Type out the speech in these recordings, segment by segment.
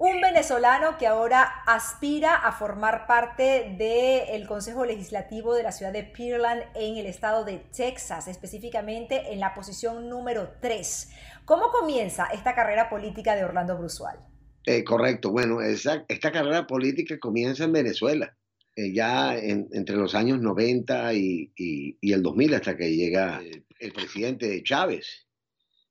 Un venezolano que ahora aspira a formar parte del Consejo Legislativo de la ciudad de Pearland en el estado de Texas, específicamente en la posición número 3. ¿Cómo comienza esta carrera política de Orlando Brusual? Eh, correcto, bueno, esta carrera política comienza en Venezuela, eh, ya entre los años 90 y, y, el 2000 hasta que llega el, el presidente Chávez,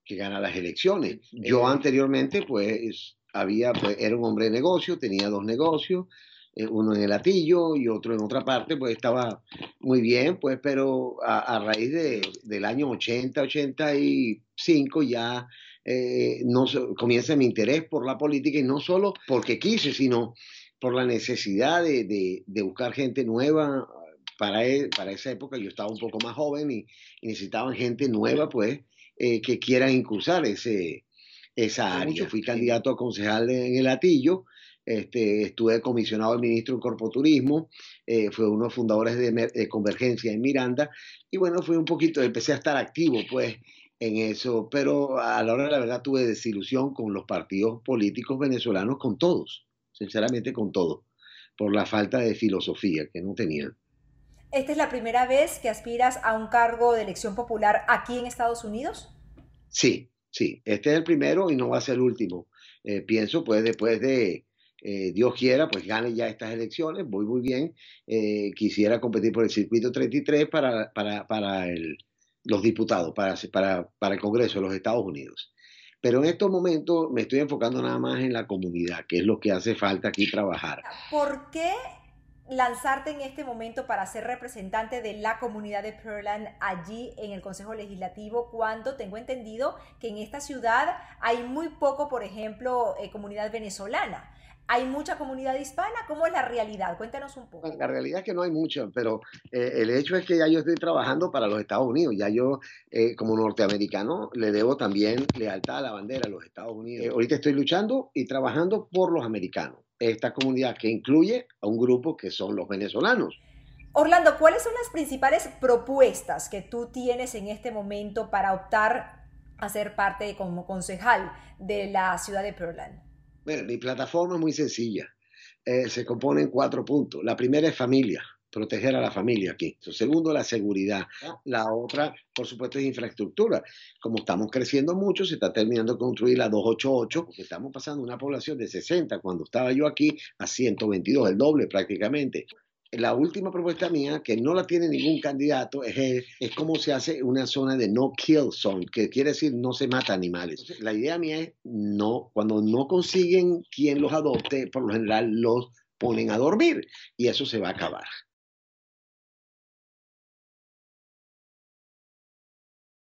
que gana las elecciones. Yo eh, anteriormente, pues había, pues, era un hombre de negocio, tenía dos negocios, eh, uno en el Atillo y otro en otra parte, pues estaba muy bien, pues, pero a, raíz de, del año 80, 85 ya eh, no, comienza mi interés por la política y no solo porque quise, sino por la necesidad de, de, buscar gente nueva. Para, e, para esa época yo estaba un poco más joven y, necesitaban gente nueva, pues, eh, que quieran incursar ese, esa área. Fui candidato a concejal en el Atillo, este, estuve comisionado al ministro en Corpoturismo, eh, fue uno de los fundadores de, Convergencia en Miranda, y bueno, fui un poquito, empecé a estar activo pues en eso, pero a la hora de la verdad tuve desilusión con los partidos políticos venezolanos, con todos, sinceramente con todos, por la falta de filosofía que no tenían. ¿Esta es la primera vez que aspiras a un cargo de elección popular aquí en Estados Unidos? Sí, Sí, este es el primero y no va a ser el último. Eh, pienso, pues después de eh, Dios quiera, pues gane ya estas elecciones, voy muy bien. Eh, quisiera competir por el circuito 33 para, para, para el, los diputados, para, para, para el Congreso de los Estados Unidos. Pero en estos momentos me estoy enfocando nada más en la comunidad, que es lo que hace falta aquí trabajar. ¿Por qué lanzarte en este momento para ser representante de la comunidad de Pearland allí en el Consejo Legislativo cuando tengo entendido que en esta ciudad hay muy poco, por ejemplo, eh, comunidad venezolana? ¿Hay mucha comunidad hispana? ¿Cómo es la realidad? Cuéntanos un poco. La realidad es que no hay mucha, pero eh, el hecho es que ya yo estoy trabajando para los Estados Unidos. Ya yo, eh, como norteamericano, le debo también lealtad a la bandera de los Estados Unidos. ahorita estoy luchando y trabajando por los americanos esta comunidad que incluye a un grupo que son los venezolanos. Orlando, ¿cuáles son las principales propuestas que tú tienes en este momento para optar a ser parte como concejal de la ciudad de Pearland? Mi plataforma es muy sencilla. Eh, se compone en cuatro puntos. La primera es familia proteger a la familia aquí. Segundo, la seguridad. La otra, por supuesto, es infraestructura. Como estamos creciendo mucho, se está terminando de construir la 288, estamos pasando una población de 60 cuando estaba yo aquí a 122, el doble prácticamente. La última propuesta mía, que no la tiene ningún candidato, es, es cómo se hace una zona de no kill zone, que quiere decir no se mata animales. La idea mía es no, cuando no consiguen quien los adopte, por lo general los ponen a dormir y eso se va a acabar.